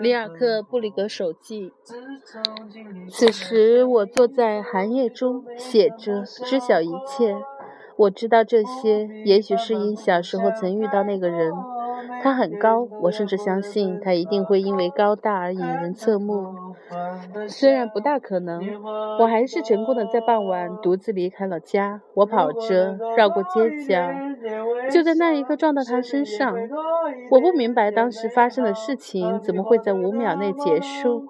里尔克·布里格手记。此时我坐在寒夜中，写着，知晓一切。我知道这些，也许是因小时候曾遇到那个人。他很高，我甚至相信他一定会因为高大而引人侧目。虽然不大可能，我还是成功的在傍晚独自离开了家。我跑着绕过街角，就在那一刻撞到他身上。我不明白当时发生的事情怎么会在五秒内结束，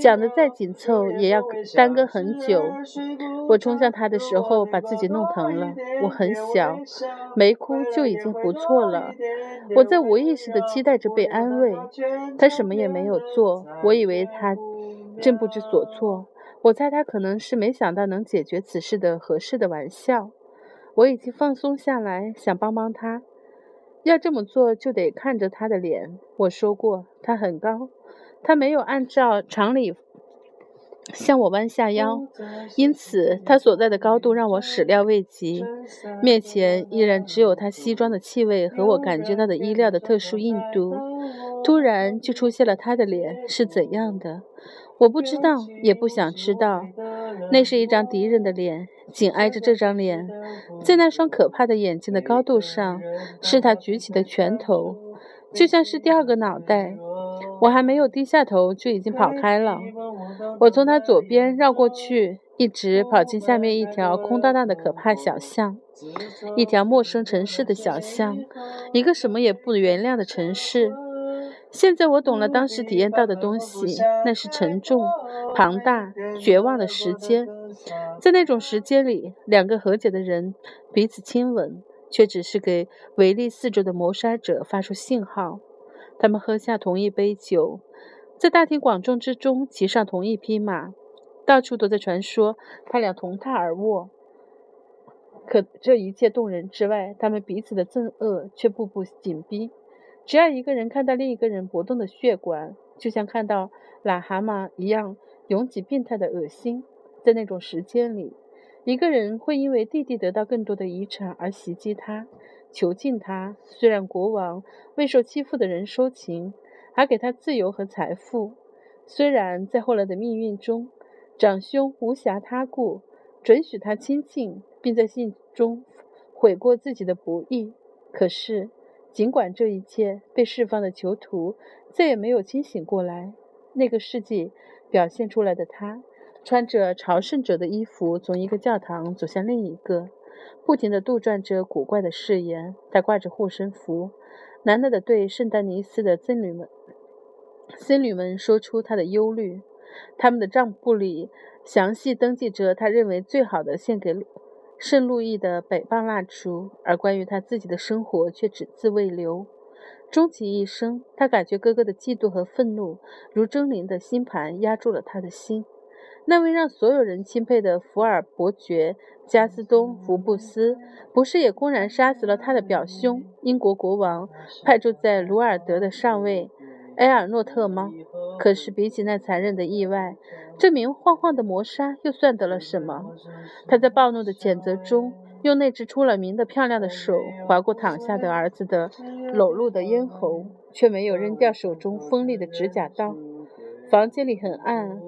讲的再紧凑也要耽搁很久。我冲向他的时候把自己弄疼了。我很小，没哭就已经不错了。我在无意意识地期待着被安慰。他什么也没有做，我以为他。正不知所措。我猜他可能是没想到能解决此事的合适的玩笑。我已经放松下来，想帮帮他。要这么做，就得看着他的脸。我说过，他很高，他没有按照常理向我弯下腰，因此他所在的高度让我始料未及。面前依然只有他西装的气味和我感觉到的衣料的特殊硬度。突然就出现了他的脸，是怎样的？我不知道，也不想知道。那是一张敌人的脸，紧挨着这张脸，在那双可怕的眼睛的高度上，是他举起的拳头，就像是第二个脑袋。我还没有低下头，就已经跑开了。我从他左边绕过去，一直跑进下面一条空荡荡的可怕小巷，一条陌生城市的小巷，一个什么也不原谅的城市。现在我懂了当时体验到的东西，那是沉重、庞大、绝望的时间。在那种时间里，两个和解的人彼此亲吻，却只是给围立四周的谋杀者发出信号。他们喝下同一杯酒，在大庭广众之中骑上同一匹马，到处都在传说他俩同榻而卧。可这一切动人之外，他们彼此的憎恶却步步紧逼。只要一个人看到另一个人搏动的血管，就像看到癞蛤蟆一样拥挤病态的恶心。在那种时间里，一个人会因为弟弟得到更多的遗产而袭击他、囚禁他。虽然国王为受欺负的人收情，还给他自由和财富；虽然在后来的命运中，长兄无暇他顾，准许他亲近，并在信中悔过自己的不义，可是。尽管这一切，被释放的囚徒再也没有清醒过来。那个世纪表现出来的他，穿着朝圣者的衣服，从一个教堂走向另一个，不停地杜撰着古怪的誓言。他挂着护身符，喃喃地对圣丹尼斯的僧侣们、僧侣们说出他的忧虑。他们的账簿里详细登记着他认为最好的献给。圣路易的北棒蜡烛，而关于他自己的生活却只字未留。终其一生，他感觉哥哥的嫉妒和愤怒如狰狞的星盘压住了他的心。那位让所有人钦佩的福尔伯爵加斯东·福布斯，不是也公然杀死了他的表兄英国国王派驻在鲁尔德的上尉埃尔诺特吗？可是比起那残忍的意外，这明晃晃的谋杀又算得了什么？他在暴怒的谴责中，用那只出了名的漂亮的手划过躺下的儿子的裸露的咽喉，却没有扔掉手中锋利的指甲刀。房间里很暗，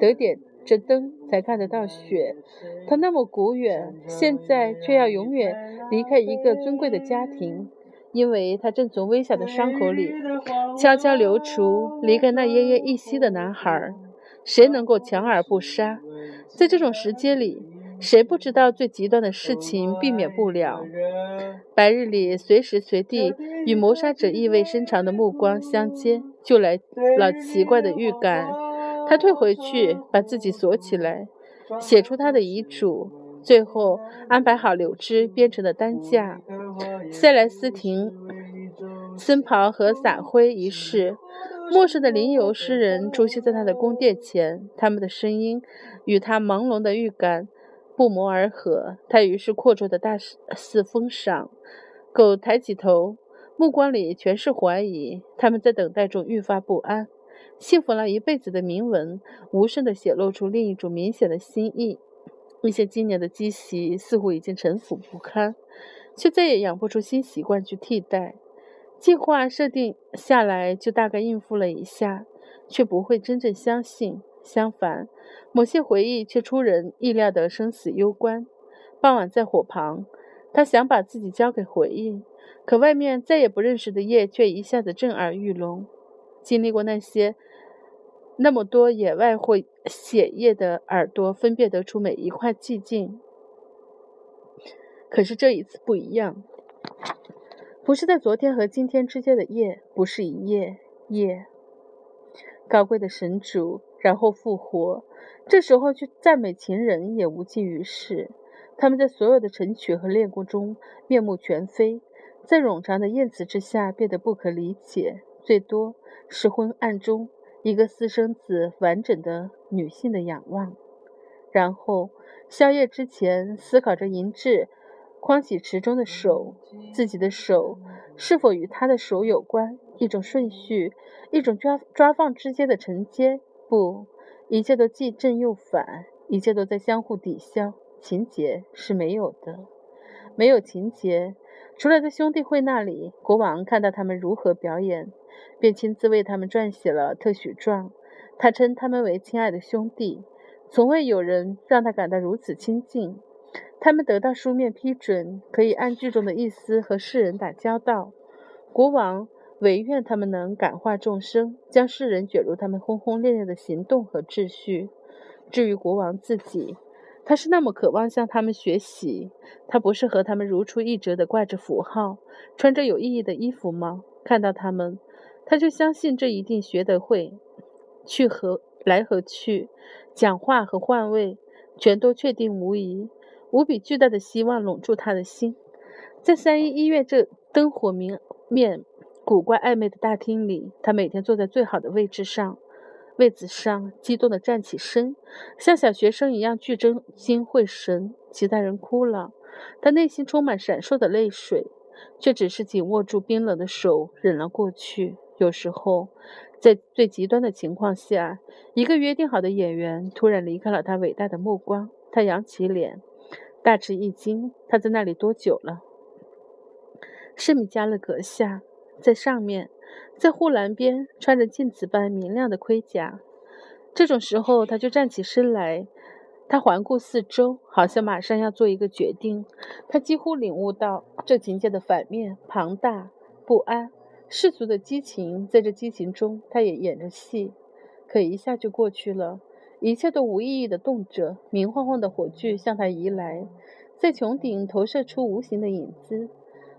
得点着灯才看得到雪。他那么古远，现在却要永远离开一个尊贵的家庭，因为他正从微小的伤口里悄悄流出离开那奄奄一息的男孩。谁能够强而不杀？在这种时间里，谁不知道最极端的事情避免不了？白日里随时随地与谋杀者意味深长的目光相接，就来了奇怪的预感。他退回去，把自己锁起来，写出他的遗嘱，最后安排好柳枝编成的担架。塞莱斯廷森袍和撒灰仪式。陌生的灵游诗人出现在他的宫殿前，他们的声音与他朦胧的预感不谋而合。他于是阔绰的大肆封赏。狗抬起头，目光里全是怀疑。他们在等待中愈发不安。幸福了一辈子的铭文，无声地显露出另一种明显的心意。一些今年的积习似乎已经陈腐不堪，却再也养不出新习惯去替代。计划设定下来就大概应付了一下，却不会真正相信。相反，某些回忆却出人意料的生死攸关。傍晚在火旁，他想把自己交给回忆，可外面再也不认识的夜却一下子震耳欲聋。经历过那些那么多野外或血液的耳朵，分辨得出每一块寂静。可是这一次不一样，不是在昨天和今天之间的夜，不是一夜夜。高贵的神主，然后复活。这时候去赞美情人也无济于事。他们在所有的晨曲和练功中面目全非，在冗长的宴辞之下变得不可理解。最多是昏暗中一个私生子完整的女性的仰望，然后宵夜之前思考着银质框洗池中的手，自己的手是否与他的手有关？一种顺序，一种抓抓放之间的承接。不，一切都既正又反，一切都在相互抵消。情节是没有的，没有情节，除了在兄弟会那里，国王看到他们如何表演，便亲自为他们撰写了特许状。他称他们为亲爱的兄弟，从未有人让他感到如此亲近。他们得到书面批准，可以按剧中的意思和世人打交道。国王唯愿他们能感化众生，将世人卷入他们轰轰烈烈的行动和秩序。至于国王自己，他是那么渴望向他们学习。他不是和他们如出一辙的挂着符号，穿着有意义的衣服吗？看到他们，他就相信这一定学得会。去和来和去，讲话和换位，全都确定无疑。无比巨大的希望笼住他的心，在三一医院这灯火明面、古怪暧昧的大厅里，他每天坐在最好的位置上，位子上，激动地站起身，像小学生一样聚真心会神。其他人哭了，他内心充满闪烁的泪水，却只是紧握住冰冷的手，忍了过去。有时候，在最极端的情况下，一个约定好的演员突然离开了他伟大的目光，他扬起脸。大吃一惊，他在那里多久了？圣米加勒阁下，在上面，在护栏边，穿着镜子般明亮的盔甲。这种时候，他就站起身来。他环顾四周，好像马上要做一个决定。他几乎领悟到这情节的反面：庞大、不安、世俗的激情。在这激情中，他也演着戏，可一下就过去了。一切都无意义的动着，明晃晃的火炬向他移来，在穹顶投射出无形的影子。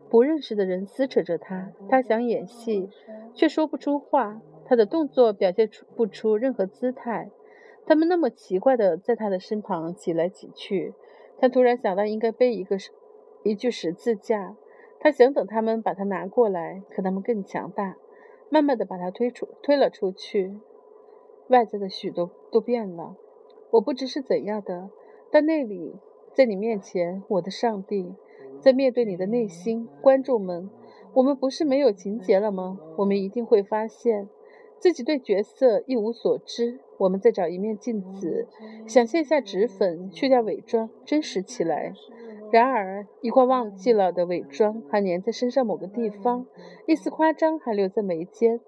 不认识的人撕扯着他，他想演戏，却说不出话。他的动作表现出不出任何姿态。他们那么奇怪的在他的身旁挤来挤去。他突然想到应该背一个一具十字架。他想等他们把他拿过来，可他们更强大，慢慢的把他推出推了出去。外在的许多都变了，我不知是怎样的，但那里，在你面前，我的上帝，在面对你的内心，观众们，我们不是没有情节了吗？我们一定会发现自己对角色一无所知。我们再找一面镜子，想卸下脂粉，去掉伪装，真实起来。然而，一块忘记了的伪装还粘在身上某个地方，一丝夸张还留在眉间。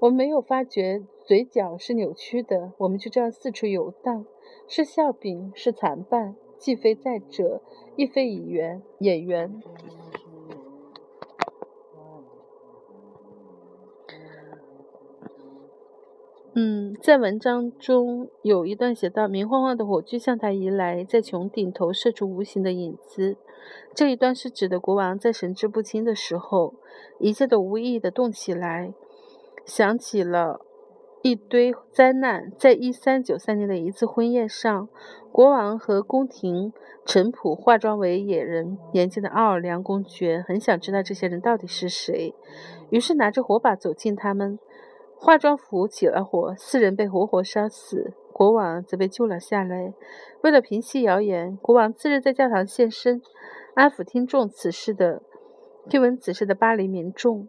我们没有发觉嘴角是扭曲的，我们就这样四处游荡，是笑柄，是残伴，既非在者，亦非演员。演员。嗯，在文章中有一段写到：明晃晃的火炬向他移来，在穹顶投射出无形的影子。这一段是指的国王在神志不清的时候，一切都无意义的动起来。想起了一堆灾难，在一三九三年的一次婚宴上，国王和宫廷臣仆化妆为野人。年轻的奥尔良公爵很想知道这些人到底是谁，于是拿着火把走近他们。化妆服起了火，四人被活活烧死，国王则被救了下来。为了平息谣言，国王次日在教堂现身，安抚听众此事的听闻此事的巴黎民众。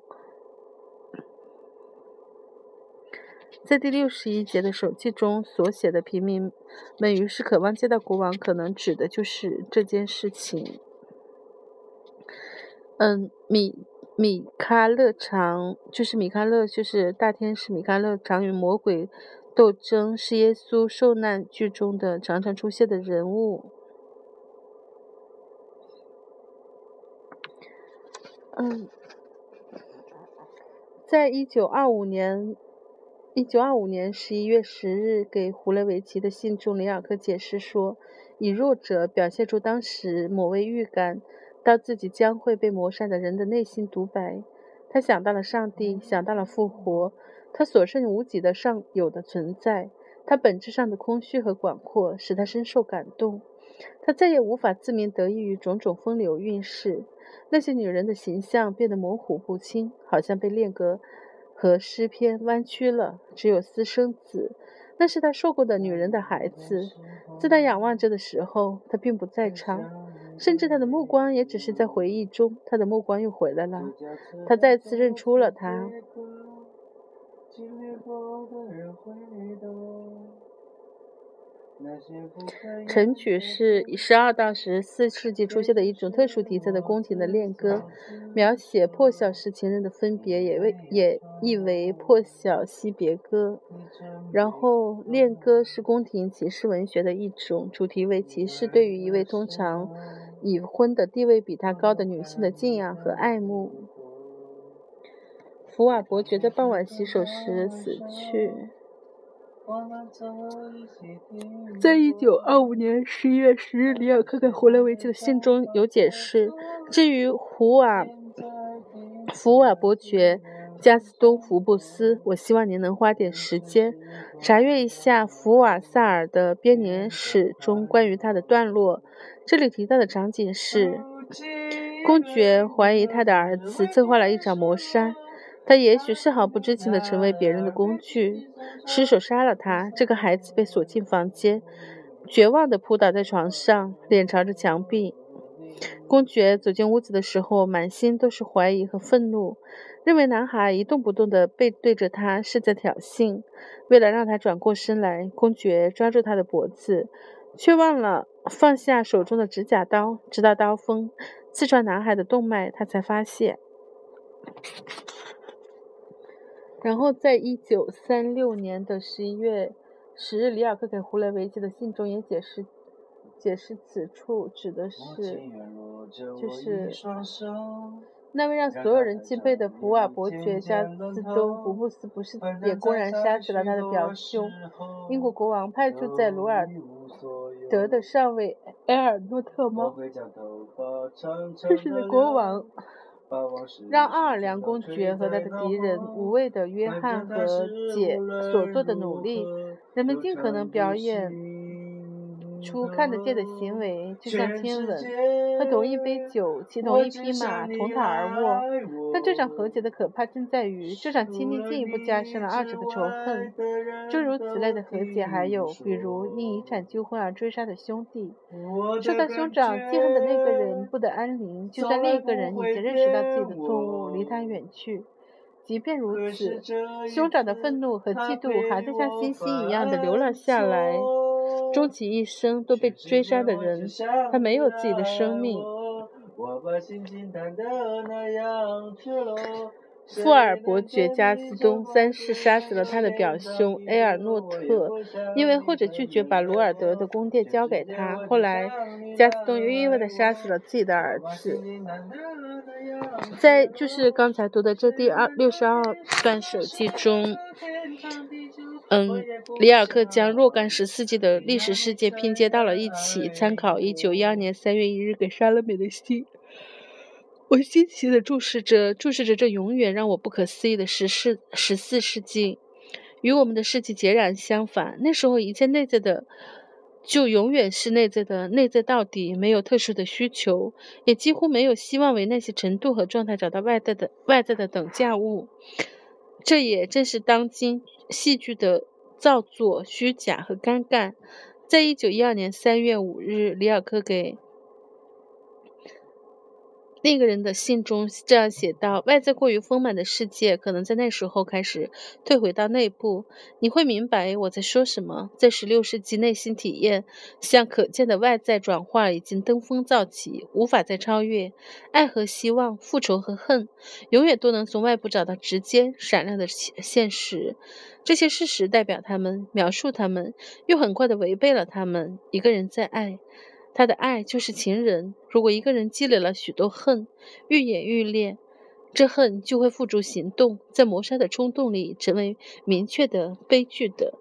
在第六十一节的手记中所写的平民们于是渴望见到国王，可能指的就是这件事情。嗯，米米卡勒常就是米卡勒，就是大天使米卡勒常与魔鬼斗争，是耶稣受难剧中的常常出现的人物。嗯，在一九二五年一九二五年十一月十日给胡雷维奇的信中，里尔克解释说，以弱者表现出当时某位预感。到自己将会被磨杀的人的内心独白，他想到了上帝，想到了复活，他所剩无几的尚有的存在，他本质上的空虚和广阔使他深受感动。他再也无法自鸣得意于种种风流韵事，那些女人的形象变得模糊不清，好像被恋歌和诗篇弯曲了。只有私生子，那是他受过的女人的孩子，自他仰望着的时候，他并不在场。甚至他的目光也只是在回忆中，他的目光又回来了。他再次认出了他。晨曲是十二到十四世纪出现的一种特殊题材的宫廷的恋歌，描写破晓时情人的分别，也为也译为破晓惜别歌。然后，恋歌是宫廷骑士文学的一种，主题为骑士对于一位通常。已婚的地位比他高的女性的敬仰和爱慕。福瓦伯爵在傍晚洗手时死去。在一九二五年十一月十日，里尔克给胡雷维奇的信中有解释。至于胡瓦福瓦伯爵加斯东福布斯，我希望您能花点时间查阅一下福瓦萨尔的编年史中关于他的段落。这里提到的场景是，公爵怀疑他的儿子策划了一场谋杀，他也许丝毫不知情的成为别人的工具，失手杀了他。这个孩子被锁进房间，绝望地扑倒在床上，脸朝着墙壁。公爵走进屋子的时候，满心都是怀疑和愤怒，认为男孩一动不动地背对着他是在挑衅。为了让他转过身来，公爵抓住他的脖子。却忘了放下手中的指甲刀，直到刀锋刺穿男孩的动脉，他才发现。然后，在一九三六年的十一月十日，里尔克给胡雷维奇的信中也解释，解释此处指的是，就是。那位让所有人敬佩的福瓦伯爵家之中福布斯，不是也公然杀死了他的表兄英国国王派驻在鲁尔德的上尉埃尔诺特吗？这是的国王让奥尔良公爵和他的敌人无畏的约翰和姐所做的努力，人们尽可能表演。出看得见的行为，就像亲吻，他同一杯酒、骑同一匹马同榻而卧。但这场和解的可怕正在于，这场亲密进一步加深了二者的仇恨。诸如此类的和解还有，比如因遗产纠纷而追杀的兄弟，受到兄长记恨的那个人不得安宁，就算另一个人已经认识到自己的错误，离他远去。即便如此，兄长的愤怒和嫉妒还在像星星一样的流了下来。终其一生都被追杀的人，他没有自己的生命。富尔伯爵加斯东三世杀死了他的表兄埃尔诺特，因为后者拒绝把鲁尔德的宫殿交给他。后来，加斯东又意外地杀死了自己的儿子。在就是刚才读的这第二六十二段手记中。嗯，里尔克将若干十四纪的历史事件拼接到了一起，参考一九一二年三月一日给莎乐美的信。我惊奇地注视着，注视着这永远让我不可思议的十四十四世纪，与我们的世纪截然相反。那时候，一切内在的就永远是内在的，内在到底，没有特殊的需求，也几乎没有希望为那些程度和状态找到外在的外在的等价物。这也正是当今。戏剧的造作、虚假和尴尬。在一九一二年三月五日，里尔克给那个人的信中这样写道：“外在过于丰满的世界，可能在那时候开始退回到内部。你会明白我在说什么。在十六世纪，内心体验向可见的外在转化已经登峰造极，无法再超越。爱和希望，复仇和恨，永远都能从外部找到直接闪亮的现实。这些事实代表他们，描述他们，又很快的违背了他们。一个人在爱。”他的爱就是情人。如果一个人积累了许多恨，愈演愈烈，这恨就会付诸行动，在谋杀的冲动里成为明确的悲剧的。